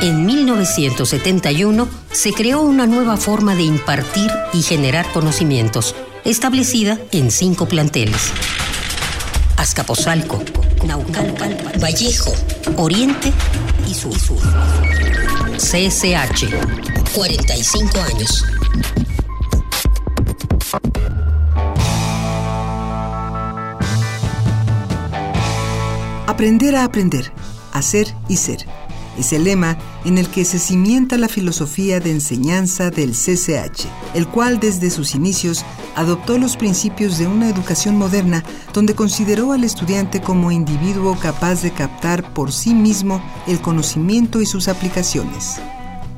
En 1971 se creó una nueva forma de impartir y generar conocimientos, establecida en cinco planteles. Azcapotzalco, Naucalpan, Vallejo, Oriente y Sur. CSH, 45 años. Aprender a aprender, hacer y ser. Es el lema en el que se cimienta la filosofía de enseñanza del CCH, el cual desde sus inicios adoptó los principios de una educación moderna donde consideró al estudiante como individuo capaz de captar por sí mismo el conocimiento y sus aplicaciones.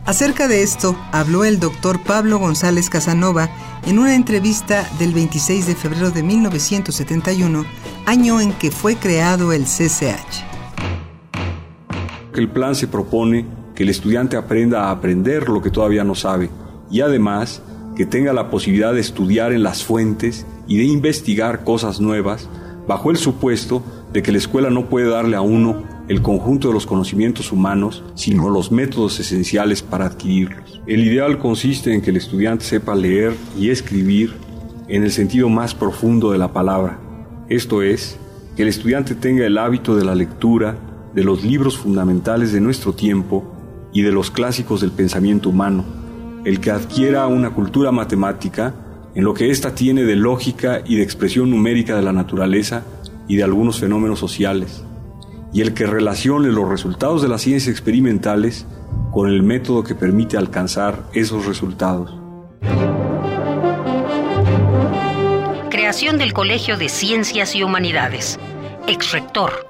Acerca de esto habló el doctor Pablo González Casanova en una entrevista del 26 de febrero de 1971, año en que fue creado el CCH. El plan se propone que el estudiante aprenda a aprender lo que todavía no sabe y además que tenga la posibilidad de estudiar en las fuentes y de investigar cosas nuevas bajo el supuesto de que la escuela no puede darle a uno el conjunto de los conocimientos humanos, sino los métodos esenciales para adquirirlos. El ideal consiste en que el estudiante sepa leer y escribir en el sentido más profundo de la palabra, esto es, que el estudiante tenga el hábito de la lectura de los libros fundamentales de nuestro tiempo y de los clásicos del pensamiento humano, el que adquiera una cultura matemática en lo que ésta tiene de lógica y de expresión numérica de la naturaleza y de algunos fenómenos sociales, y el que relacione los resultados de las ciencias experimentales con el método que permite alcanzar esos resultados. Creación del Colegio de Ciencias y Humanidades. Ex-rector